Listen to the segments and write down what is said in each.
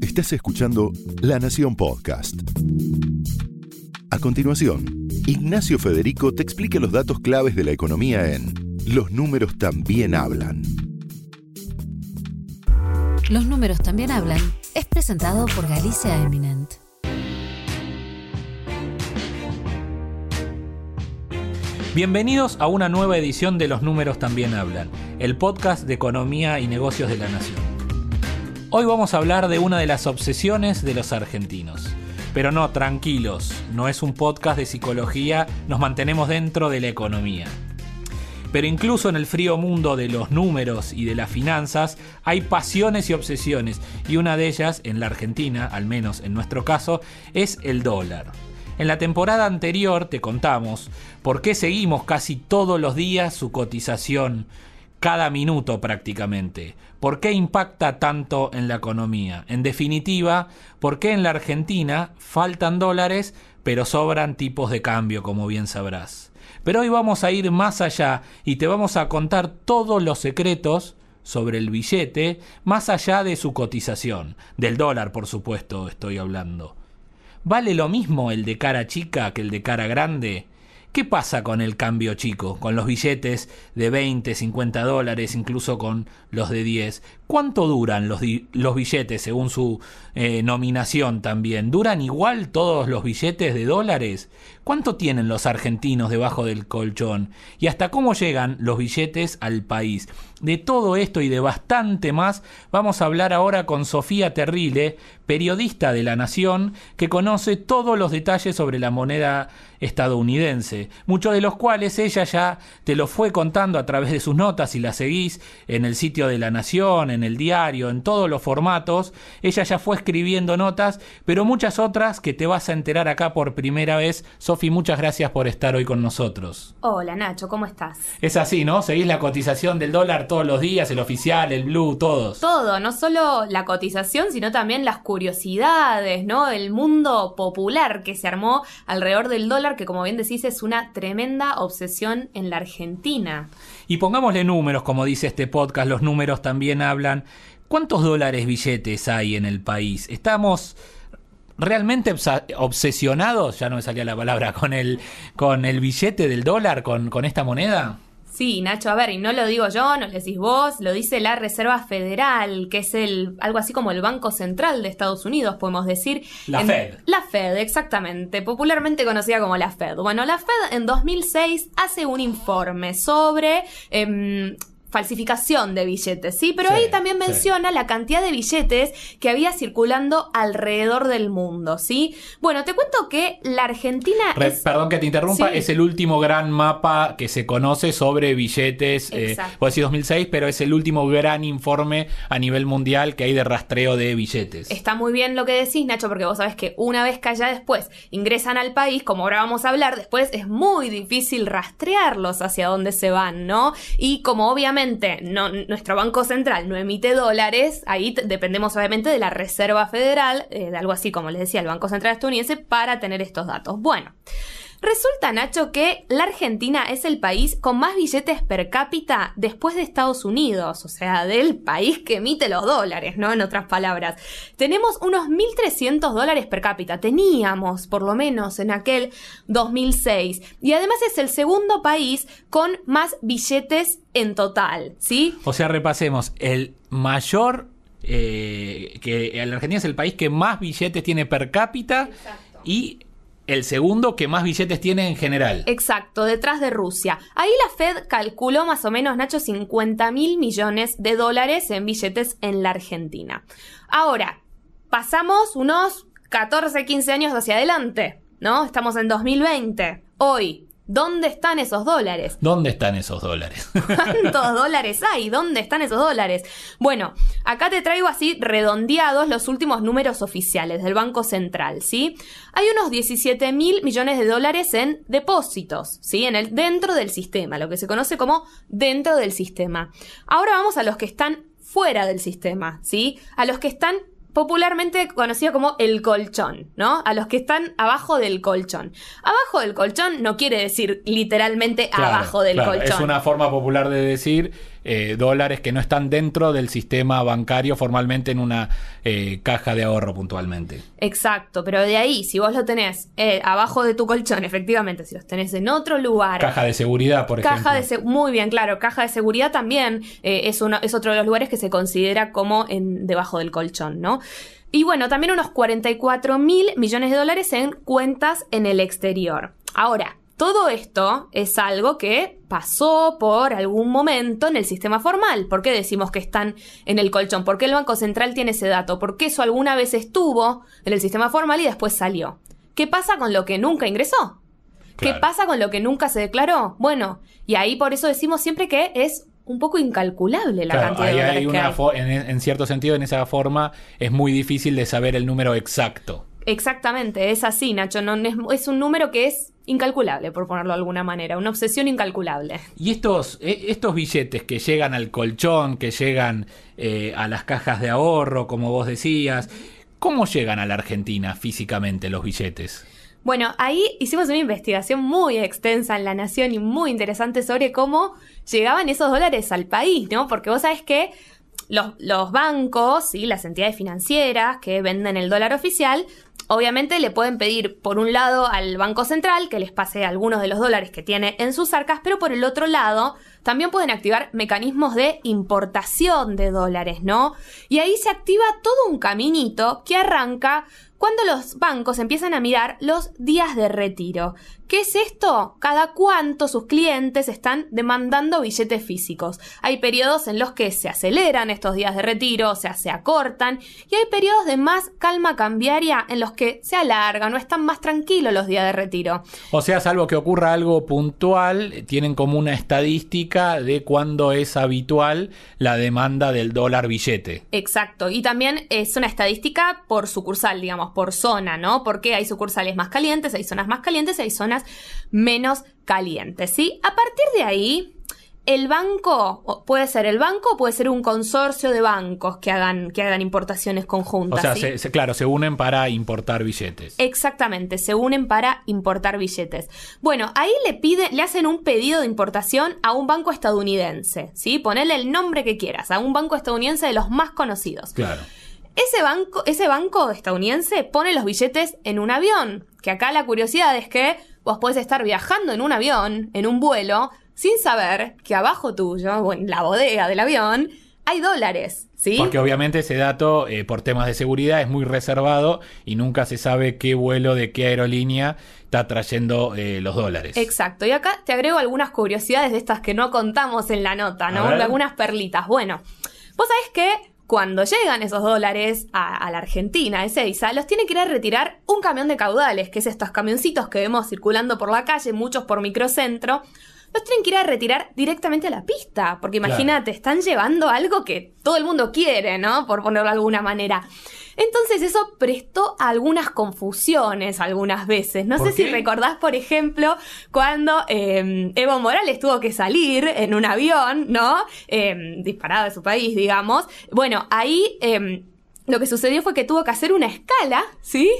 Estás escuchando La Nación Podcast. A continuación, Ignacio Federico te explica los datos claves de la economía en Los números también hablan. Los números también hablan es presentado por Galicia Eminent. Bienvenidos a una nueva edición de Los Números también hablan, el podcast de economía y negocios de la nación. Hoy vamos a hablar de una de las obsesiones de los argentinos. Pero no, tranquilos, no es un podcast de psicología, nos mantenemos dentro de la economía. Pero incluso en el frío mundo de los números y de las finanzas hay pasiones y obsesiones, y una de ellas, en la Argentina, al menos en nuestro caso, es el dólar. En la temporada anterior te contamos por qué seguimos casi todos los días su cotización, cada minuto prácticamente. ¿Por qué impacta tanto en la economía? En definitiva, ¿por qué en la Argentina faltan dólares pero sobran tipos de cambio, como bien sabrás? Pero hoy vamos a ir más allá y te vamos a contar todos los secretos sobre el billete, más allá de su cotización, del dólar por supuesto estoy hablando. ¿Vale lo mismo el de cara chica que el de cara grande? ¿Qué pasa con el cambio chico, con los billetes de 20, 50 dólares, incluso con los de 10? ¿Cuánto duran los, billetes según su eh, nominación también? ¿Duran igual todos los billetes de dólares? ¿Cuánto tienen los argentinos debajo del colchón? ¿Y hasta cómo llegan los billetes al país? De todo esto y de bastante más vamos a hablar ahora con Sofía Terrile, periodista de La Nación, que conoce todos los detalles sobre la moneda estadounidense, muchos de los cuales ella ya te lo fue contando a través de sus notas y la seguís en el sitio de La Nación, en el diario, en todos los formatos. Ella ya fue escribiendo notas, pero muchas otras que te vas a enterar acá por primera vez. Sofi, muchas gracias por estar hoy con nosotros. Hola Nacho, ¿cómo estás? Es así, ¿no? Seguís la cotización del dólar todos los días, el oficial, el blue, todos. Todo, no solo la cotización, sino también las curiosidades, ¿no? El mundo popular que se armó alrededor del dólar, que como bien decís es una tremenda obsesión en la Argentina. Y pongámosle números, como dice este podcast, los números también hablan. ¿Cuántos dólares billetes hay en el país? Estamos realmente obsesionados, ya no me salía la palabra, con el, con el billete del dólar, con, con esta moneda. Sí, Nacho, a ver, y no lo digo yo, no lo decís vos, lo dice la Reserva Federal, que es el algo así como el Banco Central de Estados Unidos, podemos decir. La Fed. La Fed, exactamente, popularmente conocida como la Fed. Bueno, la Fed en 2006 hace un informe sobre em, falsificación de billetes, ¿sí? Pero ahí también menciona la cantidad de billetes que había circulando alrededor del mundo, ¿sí? Bueno, te cuento que la Argentina Perdón que te interrumpa, es el último gran mapa que se conoce sobre billetes, eh, puedo decir 2006, pero es el último gran informe a nivel mundial que hay de rastreo de billetes. Está muy bien lo que decís, Nacho, porque vos sabés que una vez que allá después ingresan al país, como ahora vamos a hablar, después es muy difícil rastrearlos hacia dónde se van, ¿no? Y como obviamente nuestro Banco Central no emite dólares, ahí dependemos obviamente de la Reserva Federal, eh, de algo así como les decía, el Banco Central estadounidense, para tener estos datos. Bueno. Resulta, Nacho, que la Argentina es el país con más billetes per cápita después de Estados Unidos, o sea, del país que emite los dólares, ¿no? En otras palabras. Tenemos unos 1.300 dólares per cápita, teníamos por lo menos en aquel 2006. Y además es el segundo país con más billetes en total, ¿sí? O sea, repasemos, el mayor eh, que la Argentina es el país que más billetes tiene per cápita y el segundo que más billetes tiene en general. Exacto, detrás de Rusia. Ahí la Fed calculó más o menos, Nacho, 50 mil millones de dólares en billetes en la Argentina. Ahora, pasamos unos 14, 15 años hacia adelante, ¿no? Estamos en 2020. Hoy, ¿Dónde están esos dólares? ¿Dónde están esos dólares? ¿Cuántos dólares hay? ¿Dónde están esos dólares? Bueno, acá te traigo así redondeados los últimos números oficiales del Banco Central, ¿sí? Hay unos 17 mil millones de dólares en depósitos, ¿sí? En el, dentro del sistema, lo que se conoce como dentro del sistema. Ahora vamos a los que están fuera del sistema, ¿sí? A los que están popularmente conocido como el colchón, ¿no? A los que están abajo del colchón. Abajo del colchón no quiere decir literalmente abajo del colchón. Es una forma popular de decir eh, dólares que no están dentro del sistema bancario formalmente en una eh, caja de ahorro puntualmente. Exacto, pero de ahí, si vos lo tenés eh, abajo de tu colchón, efectivamente, si los tenés en otro lugar. Caja de seguridad, por Caja de ejemplo. se- muy bien, claro. Caja de seguridad también es, uno, es otro de los lugares que se considera como en, debajo del colchón, ¿no? Y bueno, también unos 44 mil millones de dólares en cuentas en el exterior. Ahora, todo esto es algo que pasó por algún momento en el sistema formal. ¿Por qué decimos que están en el colchón? ¿Por qué el Banco Central tiene ese dato? Porque eso alguna vez estuvo en el sistema formal y después salió. ¿Qué pasa con lo que nunca ingresó? ¿Qué Claro. pasa con lo que nunca se declaró? Bueno, y ahí por eso decimos siempre que es un poco incalculable la Claro, cantidad de dólares hay que hay. en, en cierto sentido, en esa forma, es muy difícil de saber el número exacto. Exactamente, es así, Nacho. No, es, es un número que es incalculable, por ponerlo de alguna manera. Una obsesión incalculable. Y estos, eh, estos billetes que llegan al colchón, que llegan eh, a las cajas de ahorro, como vos decías, ¿cómo llegan a la Argentina físicamente los billetes? Bueno, ahí hicimos una investigación muy extensa en La Nación y muy interesante sobre cómo llegaban esos dólares al país, ¿no? Porque vos sabés que los, los bancos y las entidades financieras que venden el dólar oficial, obviamente le pueden pedir por un lado al Banco Central que les pase algunos de los dólares que tiene en sus arcas, pero por el otro lado también pueden activar mecanismos de importación de dólares, ¿no? Y ahí se activa todo un caminito que arranca cuando los bancos empiezan a mirar los días de retiro. ¿Qué es esto? Cada cuánto sus clientes están demandando billetes físicos. Hay periodos en los que se aceleran estos días de retiro, o sea, se acortan, y hay periodos de más calma cambiaria en los que se alargan o están más tranquilos los días de retiro. O sea, salvo que ocurra algo puntual, tienen como una estadística de cuándo es habitual la demanda del dólar billete. Exacto, y también es una estadística por sucursal, digamos, por zona, ¿no? Porque hay sucursales más calientes, hay zonas más calientes, hay zonas menos calientes, ¿sí? A partir de ahí, el banco, o puede ser el banco o puede ser un consorcio de bancos que hagan, que hagan importaciones O conjuntas. sea, ¿sí? se- se- claro, se unen para importar billetes. Exactamente, se unen para importar billetes. Bueno, ahí le pide, le hacen un pedido de importación a un banco estadounidense, ¿sí? Ponele el nombre que quieras, a un banco estadounidense de los más conocidos. Claro. Ese banco, ese banco estadounidense pone los billetes en un avión. Que acá la curiosidad es que vos podés estar viajando en un avión, en un vuelo, sin saber que abajo tuyo, o en la bodega del avión, hay dólares, ¿sí? Porque obviamente ese dato, eh, por temas de seguridad, es muy reservado y nunca se sabe qué vuelo de qué aerolínea está trayendo eh, los dólares. Exacto. Y acá te agrego algunas curiosidades de estas que no contamos en la nota, ¿no? Algunas perlitas. Bueno, vos sabés que cuando llegan esos dólares a, a la Argentina, a Ezeiza, los tiene que ir a retirar un camión de caudales, que es estos camioncitos que vemos circulando por la calle, muchos por microcentro. Los tienen que ir a retirar directamente a la pista, porque Claro. imagínate, están llevando algo que todo el mundo quiere, ¿no? Por ponerlo de alguna manera. Entonces eso prestó a algunas confusiones algunas veces. No ¿Por sé si recordás, por ejemplo, cuando eh, Evo Morales tuvo que salir en un avión, ¿no? Eh, disparado de su país, digamos. Bueno, ahí eh, lo que sucedió fue que tuvo que hacer una escala, ¿sí?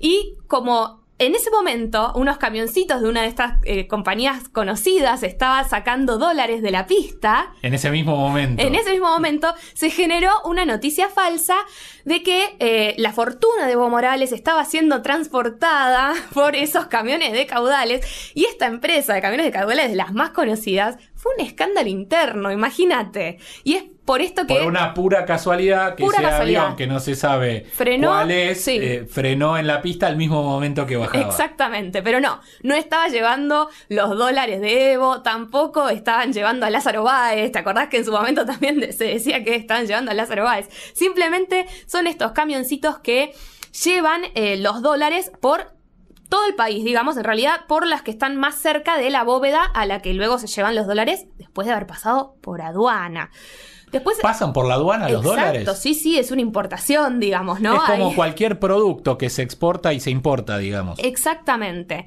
Y como en ese momento, unos camioncitos de una de estas eh, compañías conocidas estaba sacando dólares de la pista. En ese mismo momento. En ese mismo momento se generó una noticia falsa de que eh, la fortuna de Evo Morales estaba siendo transportada por esos camiones de caudales y esta empresa de camiones de caudales de las más conocidas fue un escándalo interno, imagínate. Y es por esto que... Por una pura casualidad que Pura ese casualidad. avión que no se sabe Frenó, cuál es, sí. eh, frenó en la pista al mismo momento que bajaba. Exactamente, pero no, no estaba llevando los dólares de Evo, tampoco estaban llevando a Lázaro Báez, ¿te acordás que en su momento también se decía que estaban llevando a Lázaro Báez? Simplemente son estos camioncitos que llevan eh, los dólares por todo el país, digamos, en realidad por las que están más cerca de la bóveda a la que luego se llevan los dólares después de haber pasado por aduana. Después... ¿Pasan por la aduana los Exacto, dólares? sí, sí, es una importación, digamos, ¿no? es como Ahí- cualquier producto que se exporta y se importa, digamos. Exactamente.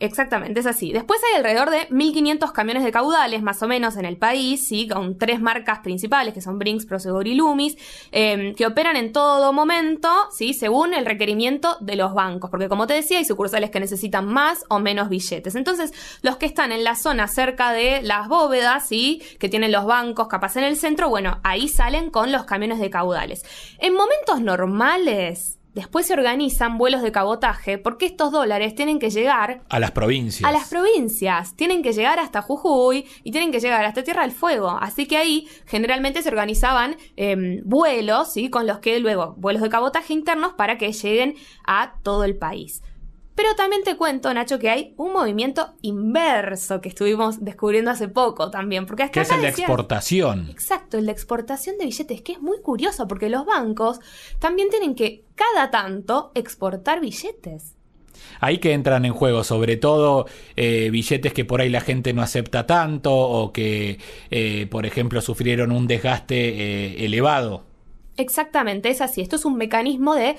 Exactamente, es así. Después hay alrededor de 1.500 camiones de caudales, más o menos, en el país, ¿sí? con tres marcas principales, que son Brinks, Prosegur y Loomis, eh, que operan en todo momento, ¿sí? según el requerimiento de los bancos. Porque, como te decía, hay sucursales que necesitan más o menos billetes. Entonces, los que están en la zona cerca de las bóvedas, ¿sí? que tienen los bancos capaz en el centro, bueno, ahí salen con los camiones de caudales. En momentos normales, Después se organizan vuelos de cabotaje porque estos dólares tienen que llegar a las provincias. A las provincias. Tienen que llegar hasta Jujuy y tienen que llegar hasta Tierra del Fuego. Así que ahí generalmente se organizaban em, vuelos, ¿sí? Con los que luego, vuelos de cabotaje internos para que lleguen a todo el país. Pero también te cuento, Nacho, que hay un movimiento inverso que estuvimos descubriendo hace poco también. Porque que es el de exportación. Exacto, el de exportación de billetes, que es muy curioso porque los bancos también tienen que cada tanto exportar billetes. Ahí que entran en juego, sobre todo eh, billetes que por ahí la gente no acepta tanto o que, eh, por ejemplo, sufrieron un desgaste eh, elevado. Exactamente, es así. Esto es un mecanismo de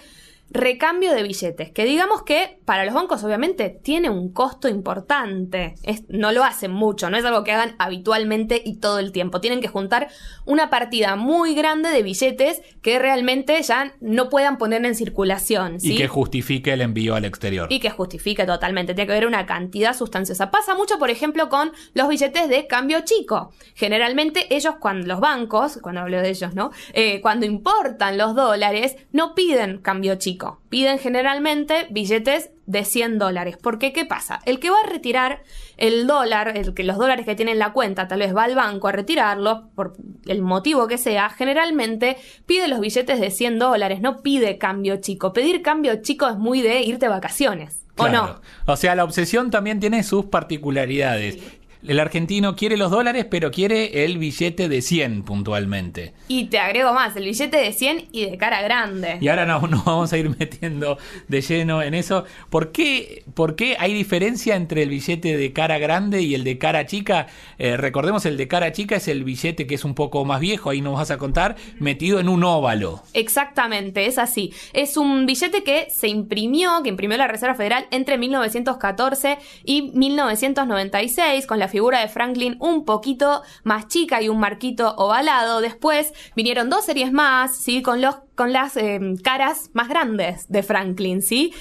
recambio de billetes, que digamos que para los bancos obviamente tiene un costo importante, no lo hacen mucho, no es algo que hagan habitualmente y todo el tiempo, tienen que juntar una partida muy grande de billetes que realmente ya no puedan poner en circulación. Y que justifique el envío al exterior. Y que justifique totalmente, tiene que haber una cantidad sustanciosa. Pasa mucho, por ejemplo, con los billetes de cambio chico. Generalmente ellos, cuando los bancos, cuando hablo de ellos, ¿no? Eh, cuando importan los dólares, no piden cambio chico Piden generalmente billetes de 100 dólares. Porque, ¿qué pasa? El que va a retirar el dólar, el que los dólares que tiene en la cuenta, tal vez va al banco a retirarlo, por el motivo que sea, generalmente pide los billetes de 100 dólares, no pide cambio chico. Pedir cambio chico es muy de irte de vacaciones. ¿O no? O sea, la obsesión también tiene sus particularidades. El argentino quiere los dólares, pero quiere el billete de 100 puntualmente. Y te agrego más, el billete de 100 y de cara grande. Y ahora nos, vamos a ir metiendo de lleno en eso. ¿Por qué, por qué hay diferencia entre el billete de cara grande y el de cara chica? Eh, recordemos, el de cara chica es el billete que es un poco más viejo, ahí nos vas a contar, metido en un óvalo. Exactamente, es así. Es un billete que se imprimió, que imprimió la Reserva Federal entre 1914 y 1996 con la figura de Franklin un poquito más chica y un marquito ovalado. Después vinieron dos series más, ¿sí? Con, los, con las eh, caras más grandes de Franklin, ¿sí?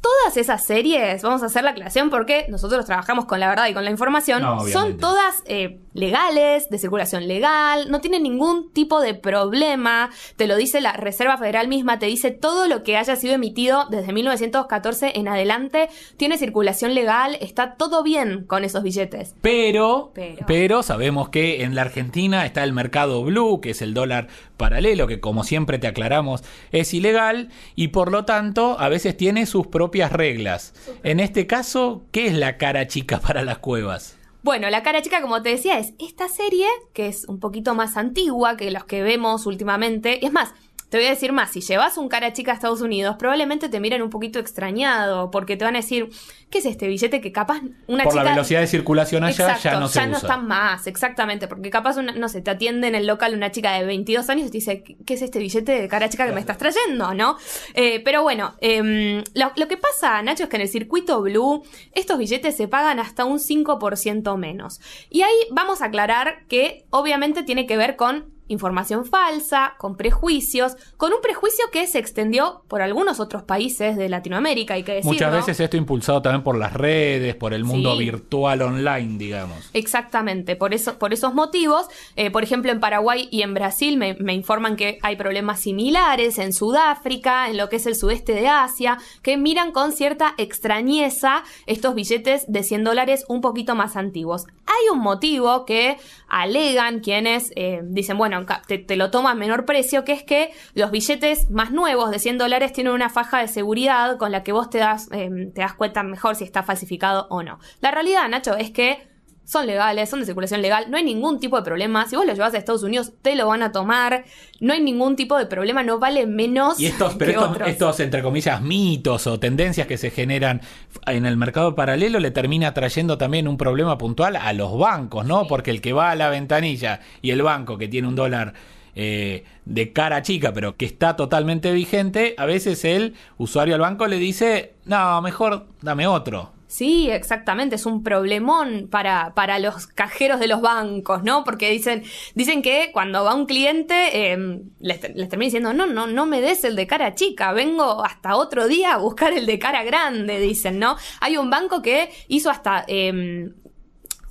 Todas esas series, vamos a hacer la aclaración porque nosotros trabajamos con la verdad y con la información, son todas eh, legales, de circulación legal, no tienen ningún tipo de problema, te lo dice la Reserva Federal misma, te dice todo lo que haya sido emitido desde 1914 en adelante, tiene circulación legal, está todo bien con esos billetes. Pero, pero, pero sabemos que en la Argentina está el mercado blue, que es el dólar paralelo, que como siempre te aclaramos es ilegal y por lo tanto a veces tiene sus propias reglas. En este caso, ¿qué es la cara chica para las cuevas? Bueno, la cara chica, como te decía, es esta serie que es un poquito más antigua que los que vemos últimamente. Y es más, te voy a decir más, si llevas un cara chica a Estados Unidos, probablemente te miren un poquito extrañado, porque te van a decir, ¿qué es este billete que capaz una Por la velocidad de circulación allá ya no se ya no están más, exactamente, porque capaz, una, no sé, te atiende en el local una chica de 22 años y te dice, ¿qué es este billete de cara chica que me estás trayendo, no? Eh, pero bueno, em, lo, lo que pasa, Nacho, es que en el circuito Blue estos billetes se pagan hasta un 5% menos. Y ahí vamos a aclarar que obviamente tiene que ver con información falsa, con prejuicios, con un prejuicio que se extendió por algunos otros países de Latinoamérica, y que decirlo. Muchas veces esto impulsado también por las redes, por el mundo virtual online, digamos. Exactamente, por, eso, por esos motivos. Eh, por ejemplo, en Paraguay y en Brasil me, me informan que hay problemas similares, en Sudáfrica, en lo que es el sudeste de Asia, que miran con cierta extrañeza estos billetes de 100 dólares un poquito más antiguos. Hay un motivo que alegan quienes eh, dicen, bueno, te, lo toma a menor precio, que es que los billetes más nuevos de 100 dólares tienen una faja de seguridad con la que vos te das, em, te das cuenta mejor si está falsificado o no. La realidad, Nacho, es que son legales, son de circulación legal, no hay ningún tipo de problema. Si vos los llevas a Estados Unidos, te lo van a tomar, no hay ningún tipo de problema, no vale menos. Y estos, pero estos, entre comillas, mitos o tendencias que se generan en el mercado paralelo le termina trayendo también un problema puntual a los bancos, ¿no? Porque el que va a la ventanilla y el banco que tiene un dólar. Eh, de cara chica, pero que está totalmente vigente, a veces el usuario al banco le dice, no, mejor dame otro Sí, exactamente, es un problemón para, para los cajeros de los bancos, ¿no? Porque dicen, dicen que cuando va un cliente eh, les, les, termina diciendo, no, no, no me des el de cara chica, vengo hasta otro día a buscar el de cara grande, dicen, ¿no? Hay un banco que hizo hasta eh,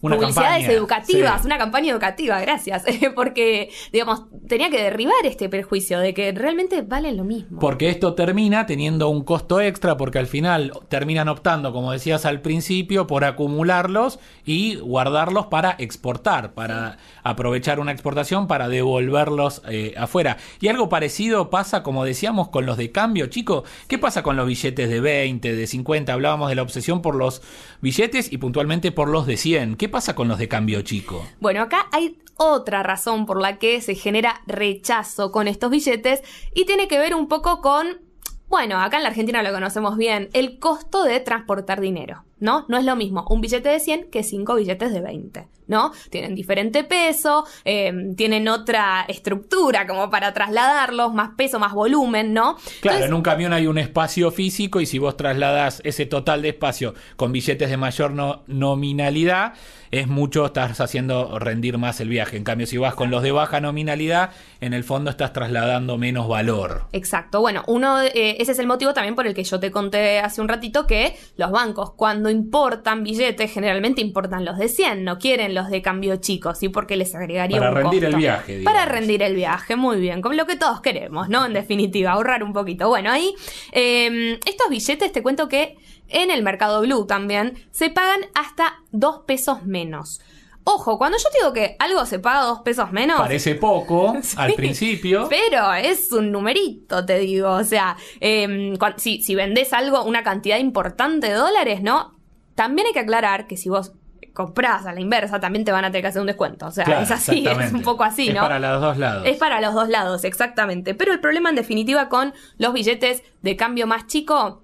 una publicidades campaña, educativas, sí. una campaña educativa, gracias, porque, digamos, tenía que derribar este perjuicio de que realmente valen lo mismo. Porque esto termina teniendo un costo extra, porque al final terminan optando, como decías al principio, por acumularlos y guardarlos para exportar, para aprovechar una exportación, para devolverlos eh, afuera. Y algo parecido pasa, como decíamos, con los de cambio, chico. ¿Qué pasa con los billetes de 20, de 50? Hablábamos de la obsesión por los billetes y puntualmente por los de 100. ¿Qué pasa con los de cambio chico? Bueno, acá hay otra razón por la que se genera rechazo con estos billetes y tiene que ver un poco con, bueno, acá en la Argentina lo conocemos bien, el costo de transportar dinero, ¿no? No es lo mismo un billete de 100 que cinco billetes de 20, ¿no? Tienen diferente peso, eh, tienen otra estructura como para trasladarlos, más peso, más volumen, ¿no? Claro, Entonces, en un camión hay un espacio físico y si vos trasladas ese total de espacio con billetes de mayor no, nominalidad, es mucho, estás haciendo rendir más el viaje. En cambio, si vas con los de baja nominalidad, en el fondo estás trasladando menos valor. Exacto. Bueno, uno, eh, ese es el motivo también por el que yo te conté hace un ratito que los bancos cuando importan billetes generalmente importan los de 100, no quieren los de cambio chicos, ¿sí? Porque les agregaría Para un rendir costo. el viaje. Digamos. Para rendir el viaje, muy bien, como lo que todos queremos, ¿no? En definitiva, ahorrar un poquito. Bueno, ahí eh, estos billetes te cuento que en el mercado blue también se pagan hasta 2 pesos menos. Ojo, cuando yo te digo que algo se paga dos pesos menos. Parece poco Sí, al principio. Pero es un numerito, te digo. O sea, eh, cuan- si, si vendés algo, una cantidad importante de dólares, ¿no? También hay que aclarar que si vos comprás a la inversa, también te van a tener que hacer un descuento. O sea, Claro, es así, es un poco así, Es ¿no? para los dos lados. Es para los dos lados, exactamente. Pero el problema en definitiva con los billetes de cambio más chico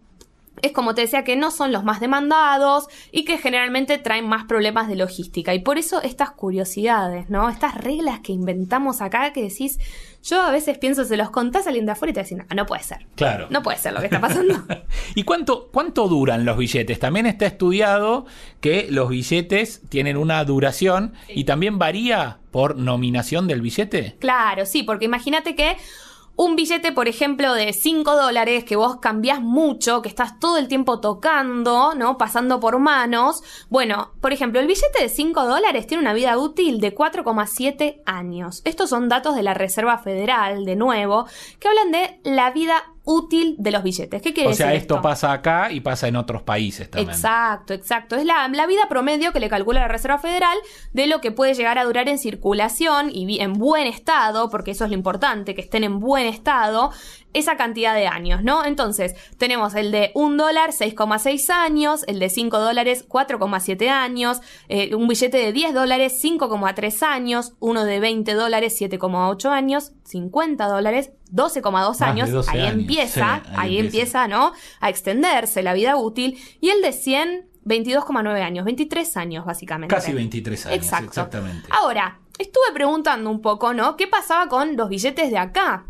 es como te decía que no son los más demandados y que generalmente traen más problemas de logística. Y por eso estas curiosidades, ¿no? Estas reglas que inventamos acá que decís, yo a veces pienso, se los contás a alguien de afuera y te dicen, no, no puede ser. Claro. No puede ser lo que está pasando. ¿Y cuánto, cuánto duran los billetes? También está estudiado que los billetes tienen una duración y también varía por nominación del billete. Claro, sí, porque imagínate que un billete, por ejemplo, de 5 dólares que vos cambiás mucho, que estás todo el tiempo tocando, ¿no? Pasando por manos. Bueno, por ejemplo, el billete de 5 dólares tiene una vida útil de 4,7 años. Estos son datos de la Reserva Federal, de nuevo, que hablan de la vida útil de los billetes. ¿Qué quiere O sea, decir esto pasa acá y pasa en otros países también. Exacto, exacto. Es la, la vida promedio que le calcula la Reserva Federal de lo que puede llegar a durar en circulación y en buen estado, porque eso es lo importante, que estén en buen estado, esa cantidad de años, ¿no? Entonces, tenemos el de un dólar, 6,6 años, el de 5 dólares, 4,7 años, eh, un billete de 10 dólares, 5,3 años, uno de 20 dólares, 7,8 años, 50 dólares, 12,2 Más de años, 12 ahí años, empieza, sí, ahí ahí empieza. empieza, ¿no? A extenderse la vida útil. Y el de 100, 22,9 años, 23 años básicamente. Casi 23 años, Exacto. exactamente. Ahora, estuve preguntando un poco, ¿no? ¿Qué pasaba con los billetes de acá?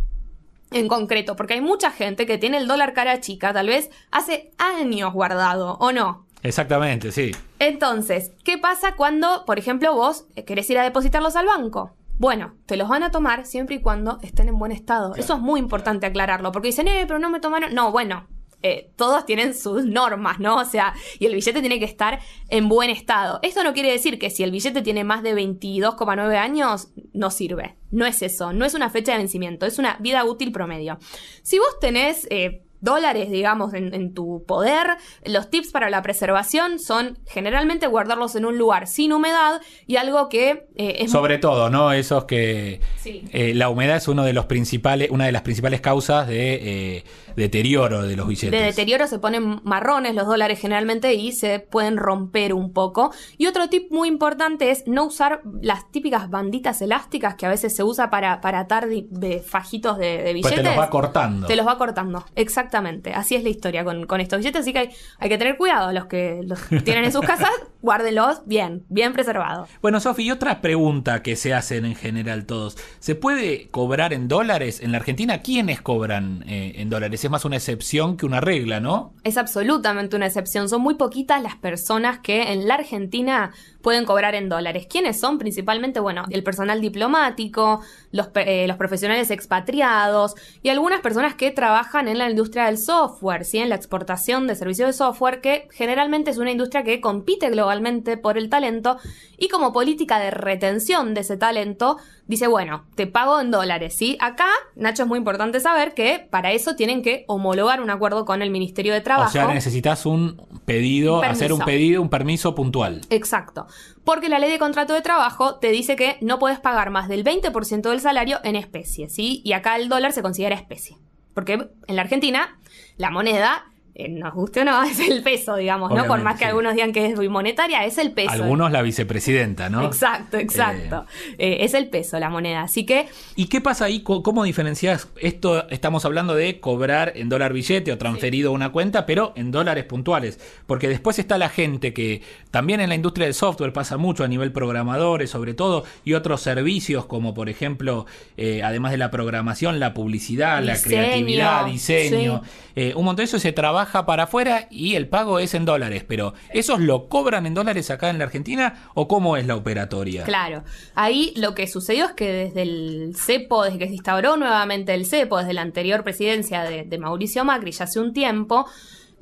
En concreto, porque hay mucha gente que tiene el dólar cara chica, tal vez hace años guardado, ¿o no? Exactamente, sí. Entonces, ¿qué pasa cuando, por ejemplo, vos querés ir a depositarlos al banco? Bueno, te los van a tomar siempre y cuando estén en buen estado. Eso es muy importante aclararlo, porque dicen, eh, pero no me tomaron. No, bueno, eh, todos tienen sus normas, ¿no? O sea, y el billete tiene que estar en buen estado. Esto no quiere decir que si el billete tiene más de 22,9 años, no sirve. No es eso, no es una fecha de vencimiento, es una vida útil promedio. Si vos tenés... eh, dólares, digamos, en, en tu poder. Los tips para la preservación son generalmente guardarlos en un lugar sin humedad y algo que eh, es Sobre todo, ¿no? Esos que Sí. eh, la humedad es uno de los principales, una de las principales causas de eh, deterioro de los billetes. de deterioro se ponen marrones los dólares generalmente y se pueden romper un poco. Y otro tip muy importante es no usar las típicas banditas elásticas que a veces se usa para, para atar de fajitos de, de Pues billetes. te los va cortando. Te los va cortando, exactamente. Exactamente, así es la historia con, con estos billetes, así que hay, hay que tener cuidado. Los que los tienen en sus casas, guárdenlos bien, bien preservados. Bueno, Sofi, y otra pregunta que se hacen en general todos. ¿Se puede cobrar en dólares? En la Argentina, ¿quiénes cobran eh, en dólares? Es más una excepción que una regla, ¿no? Es absolutamente una excepción. Son muy poquitas las personas que en la Argentina pueden cobrar en dólares. ¿Quiénes son? Principalmente, bueno, el personal diplomático, los, eh, los profesionales expatriados y algunas personas que trabajan en la industria del software, ¿sí? en la exportación de servicios de software, que generalmente es una industria que compite globalmente por el talento y como política de retención de ese talento, dice, bueno, te pago en dólares, ¿sí? Acá, Nacho, es muy importante saber que para eso tienen que homologar un acuerdo con el Ministerio de Trabajo. O sea, necesitas un pedido, Un hacer un pedido, un permiso puntual. Exacto. Porque la ley de contrato de trabajo te dice que no puedes pagar más del 20% del salario en especie, ¿sí? Y acá el dólar se considera especie. Porque en la Argentina, la moneda, eh, nos guste o no, es el peso, digamos, ¿no? Por más que sí. algunos digan que es monetaria, es el peso. Algunos la vicepresidenta, ¿no? Exacto, exacto. Eh, es el peso, la moneda. Así que ¿Y qué pasa ahí? ¿Cómo diferencias esto? Estamos hablando de cobrar en dólar billete o transferido a una cuenta, pero en dólares puntuales. Porque después está la gente que también en la industria del software pasa mucho a nivel programadores, sobre todo, y otros servicios como, por ejemplo, eh, además de la programación, la publicidad, la creatividad, diseño. sí. Eh, un montón de eso se trabaja para afuera y el pago es en dólares. Pero, ¿esos lo cobran en dólares acá en la Argentina o cómo es la operatoria? Claro, ahí lo que sucedió es que desde el CEPO, desde que se instauró nuevamente el CEPO, desde la anterior presidencia de, de Mauricio Macri, ya hace un tiempo,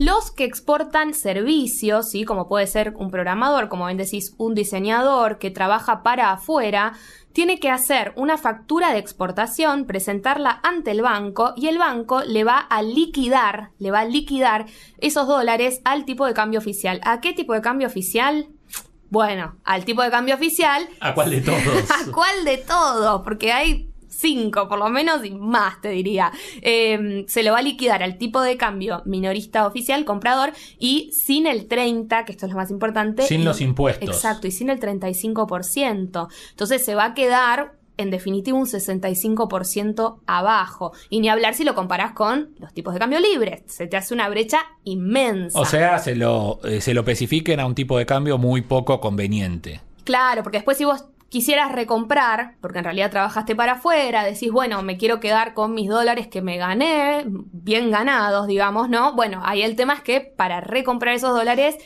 los que exportan servicios, ¿sí? como puede ser un programador, como bien decís, un diseñador que trabaja para afuera, tiene que hacer una factura de exportación, presentarla ante el banco y el banco le va a liquidar, le va a liquidar esos dólares al tipo de cambio oficial. ¿A qué tipo de cambio oficial? Bueno, al tipo de cambio oficial ¿A cuál de todos? ¿A cuál de todos? Porque hay cinco por lo menos y más te diría. Eh, se lo va a liquidar al tipo de cambio minorista oficial, comprador, y sin el 30, que esto es lo más importante. Sin y- los impuestos. Exacto, y sin el 35%. Entonces se va a quedar, en definitiva, un 65% abajo. Y ni hablar si lo comparás con los tipos de cambio libres. Se te hace una brecha inmensa. O sea, se lo, eh, se lo especifiquen a un tipo de cambio muy poco conveniente. Claro, porque después si vos quisieras recomprar, porque en realidad trabajaste para afuera, decís, bueno, me quiero quedar con mis dólares que me gané, bien ganados, digamos, ¿no? Bueno, ahí el tema es que para recomprar esos dólares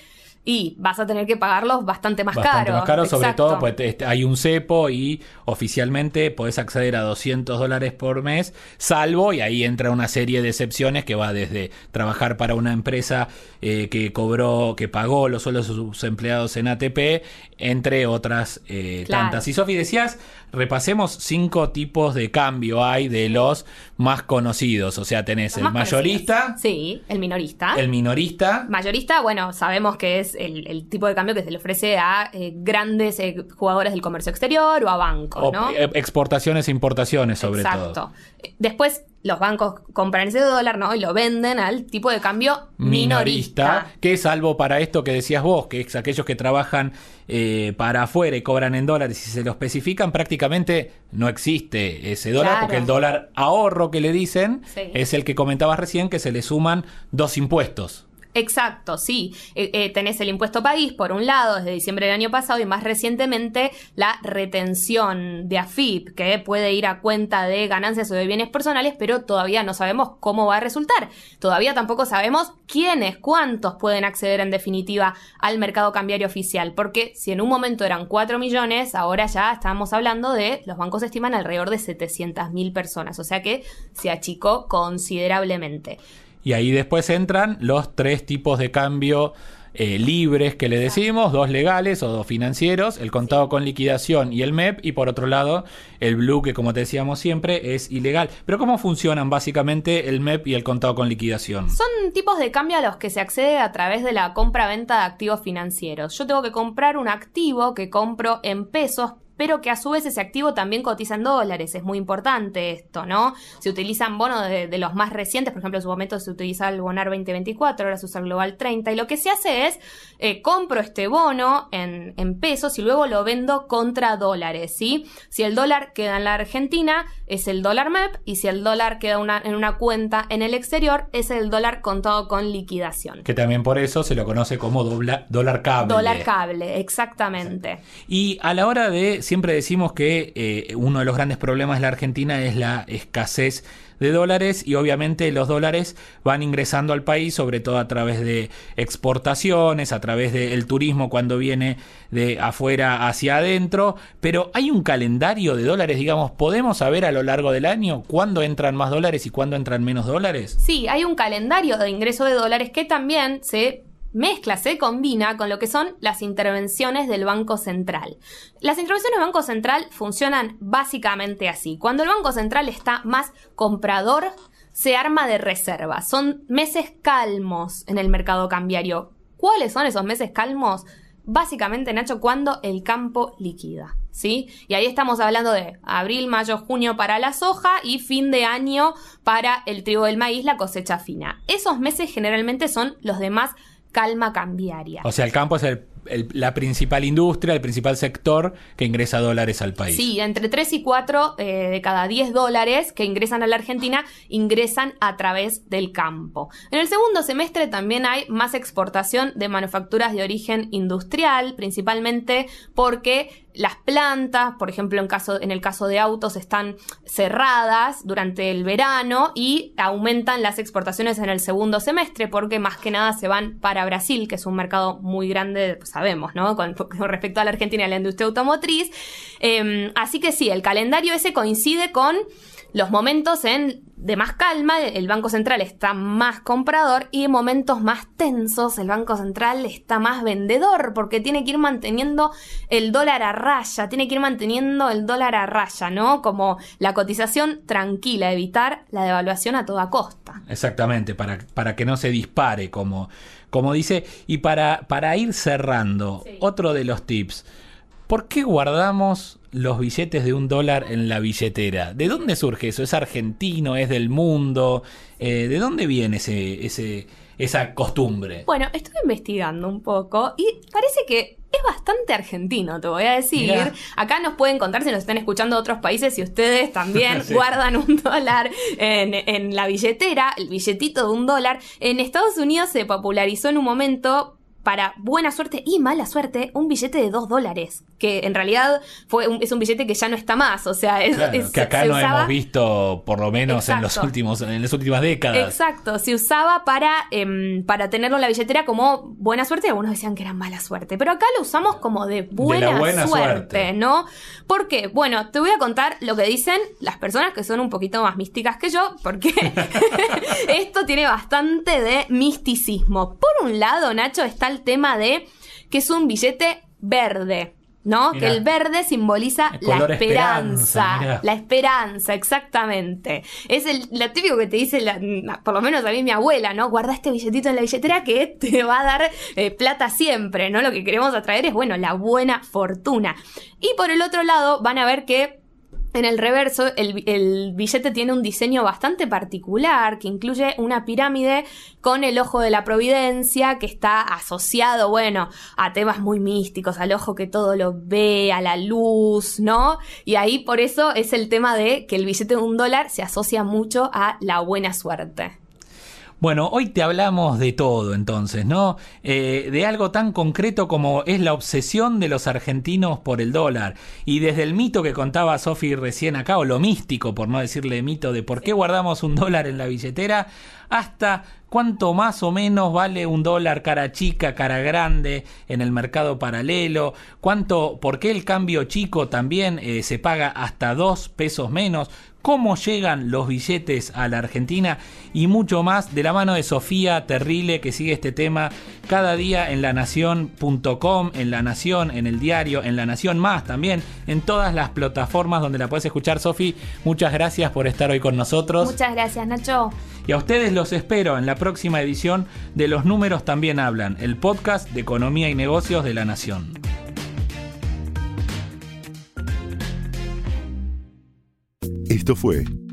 y vas a tener que pagarlos bastante más Bastante caros. más caro, sobre Exacto. todo pues este, hay un cepo y oficialmente podés acceder a 200 dólares por mes, salvo, y ahí entra una serie de excepciones que va desde trabajar para una empresa eh, que cobró, que pagó los sueldos de sus empleados en ATP, entre otras eh, Claro. tantas. Y Sofi, decías, repasemos cinco tipos de cambio hay de los más conocidos. O sea, tenés Los el mayorista, conocidos. Sí, el minorista. el minorista, Mayorista, bueno, sabemos que es el, el tipo de cambio que se le ofrece a eh, grandes eh, jugadores del comercio exterior o a bancos, o, ¿no? eh, exportaciones e importaciones sobre Exacto. todo. Eh, Después los bancos compran ese dólar, ¿no? Y lo venden al tipo de cambio minorista, minorista. que salvo para esto que decías vos, que es aquellos que trabajan eh, para afuera y cobran en dólares y se lo especifican, prácticamente no existe ese dólar, Claro. porque el dólar ahorro que le dicen Sí. es el que comentabas recién, que se le suman dos impuestos. Exacto, sí. Eh, eh, tenés el impuesto país, por un lado, desde diciembre del año pasado, y más recientemente la retención de AFIP, que puede ir a cuenta de ganancias o de bienes personales, pero todavía no sabemos cómo va a resultar. Todavía tampoco sabemos quiénes, cuántos pueden acceder en definitiva al mercado cambiario oficial, porque si en un momento eran 4 millones, ahora ya estamos hablando de, los bancos estiman alrededor de 700 mil personas, o sea que se achicó considerablemente. Y ahí después entran los tres tipos de cambio eh, libres que le decimos, dos legales o dos financieros, el contado con liquidación y el MEP, y por otro lado el Blue, que como te decíamos siempre es ilegal. Pero ¿cómo funcionan básicamente el MEP y el contado con liquidación? Son tipos de cambio a los que se accede a través de la compra-venta de activos financieros. Yo tengo que comprar un activo que compro en pesos pero que a su vez ese activo también cotiza en dólares. Es muy importante esto, ¿no? Se utilizan bonos de, los más recientes, por ejemplo, en su momento se utiliza el Bonar 2024, ahora se usa el Global 30, y lo que se hace es, eh, compro este bono en, en, pesos y luego lo vendo contra dólares, ¿sí? Si el dólar queda en la Argentina, es el dólar MEP, y si el dólar queda una, en una cuenta en el exterior, es el dólar contado con liquidación. Que también por eso se lo conoce como dólar cable. Dólar cable, exactamente. Y a la hora de siempre decimos que eh, uno de los grandes problemas de la Argentina es la escasez de dólares y obviamente los dólares van ingresando al país sobre todo a través de exportaciones, a través del turismo cuando viene de afuera hacia adentro, pero hay un calendario de dólares, digamos, ¿podemos saber a lo largo del año cuándo entran más dólares y cuándo entran menos dólares? Sí, hay un calendario de ingreso de dólares que también se mezcla, se combina con lo que son las intervenciones del Banco Central. Las intervenciones del Banco Central funcionan básicamente así. Cuando el Banco Central está más comprador, se arma de reserva. Son meses calmos en el mercado cambiario. ¿Cuáles son esos meses calmos? Básicamente, Nacho, cuando el campo liquida. ¿Sí? Y ahí estamos hablando de abril, mayo, junio para la soja y fin de año para el trigo del maíz, la cosecha fina. Esos meses generalmente son los demás calma cambiaria. O sea, el campo es la principal industria, el principal sector que ingresa dólares al país. Sí, entre 3 y 4 eh, de cada 10 dólares que ingresan a la Argentina ingresan a través del campo. En el segundo semestre también hay más exportación de manufacturas de origen industrial, principalmente porque las plantas, por ejemplo, en, caso, en el caso de autos, están cerradas durante el verano y aumentan las exportaciones en el segundo semestre porque más que nada se van para Brasil, que es un mercado muy grande, pues sabemos, ¿no? Con, respecto a la Argentina y la industria automotriz. Em, así que sí, el calendario ese coincide con los momentos en de más calma, el Banco Central está más comprador y en momentos más tensos el Banco Central está más vendedor porque tiene que ir manteniendo el dólar a raya, tiene que ir manteniendo el dólar a raya, ¿no? Como la cotización tranquila, evitar la devaluación a toda costa. Exactamente, para, para que no se dispare, como, como dice. Y para, para ir cerrando, otro de los tips. ¿Por qué guardamos los billetes de un dólar en la billetera? ¿De dónde surge eso? ¿Es argentino? ¿Es del mundo? Eh, ¿De dónde viene ese, ese, esa costumbre? Bueno, estuve investigando un poco y parece que es bastante argentino, te voy a decir. Acá nos pueden contar si nos están escuchando de otros países si ustedes también guardan un dólar en, en la billetera, el billetito de un dólar. En Estados Unidos se popularizó en un momento para buena suerte y mala suerte un billete de dos dólares, que en realidad fue es un billete que ya no está más, o sea, es, que acá no hemos visto por lo menos en los últimos en las últimas décadas. Exacto, se usaba para em, para tenerlo en la billetera como buena suerte, algunos decían que era mala suerte, pero acá lo usamos como de buena, suerte, suerte, ¿no? ¿Por qué? Bueno, te voy a contar lo que dicen las personas que son un poquito más místicas que yo, porque esto tiene bastante de misticismo. Por un lado, Nacho, está el tema de que es un billete verde. ¿No? Que el verde simboliza la esperanza. la esperanza, exactamente. Es el, lo típico que te dice, por lo menos a mí mi abuela, ¿no? Guarda este billetito en la billetera que te va a dar eh, plata siempre, ¿no? Lo que queremos atraer es, bueno, la buena fortuna. Y por el otro lado, van a ver que en el reverso, el, billete tiene un diseño bastante particular que incluye una pirámide con el ojo de la providencia que está asociado, bueno, a temas muy místicos, al ojo que todo lo ve, a la luz, ¿no? Y ahí por eso es el tema de que el billete de un dólar se asocia mucho a la buena suerte. Bueno, hoy te hablamos de todo entonces, ¿no? Eh, de algo tan concreto como es la obsesión de los argentinos por el dólar. Y desde el mito que contaba Sofi recién acá, o lo místico, por no decirle mito, de por qué guardamos un dólar en la billetera, hasta cuánto más o menos vale un dólar cara chica, cara grande en el mercado paralelo, cuánto, por qué el cambio chico también eh, se paga hasta dos pesos menos, cómo llegan los billetes a la Argentina y mucho más de la mano de Sofía Terrible que sigue este tema cada día en lanación.com, en La Nación, en el diario, en La Nación Más también, en todas las plataformas donde la puedes escuchar. Sofi, muchas gracias por estar hoy con nosotros. Muchas gracias, Nacho. Y a ustedes los espero en próxima edición de Los Números también hablan, el podcast de economía y negocios de la Nación. Esto fue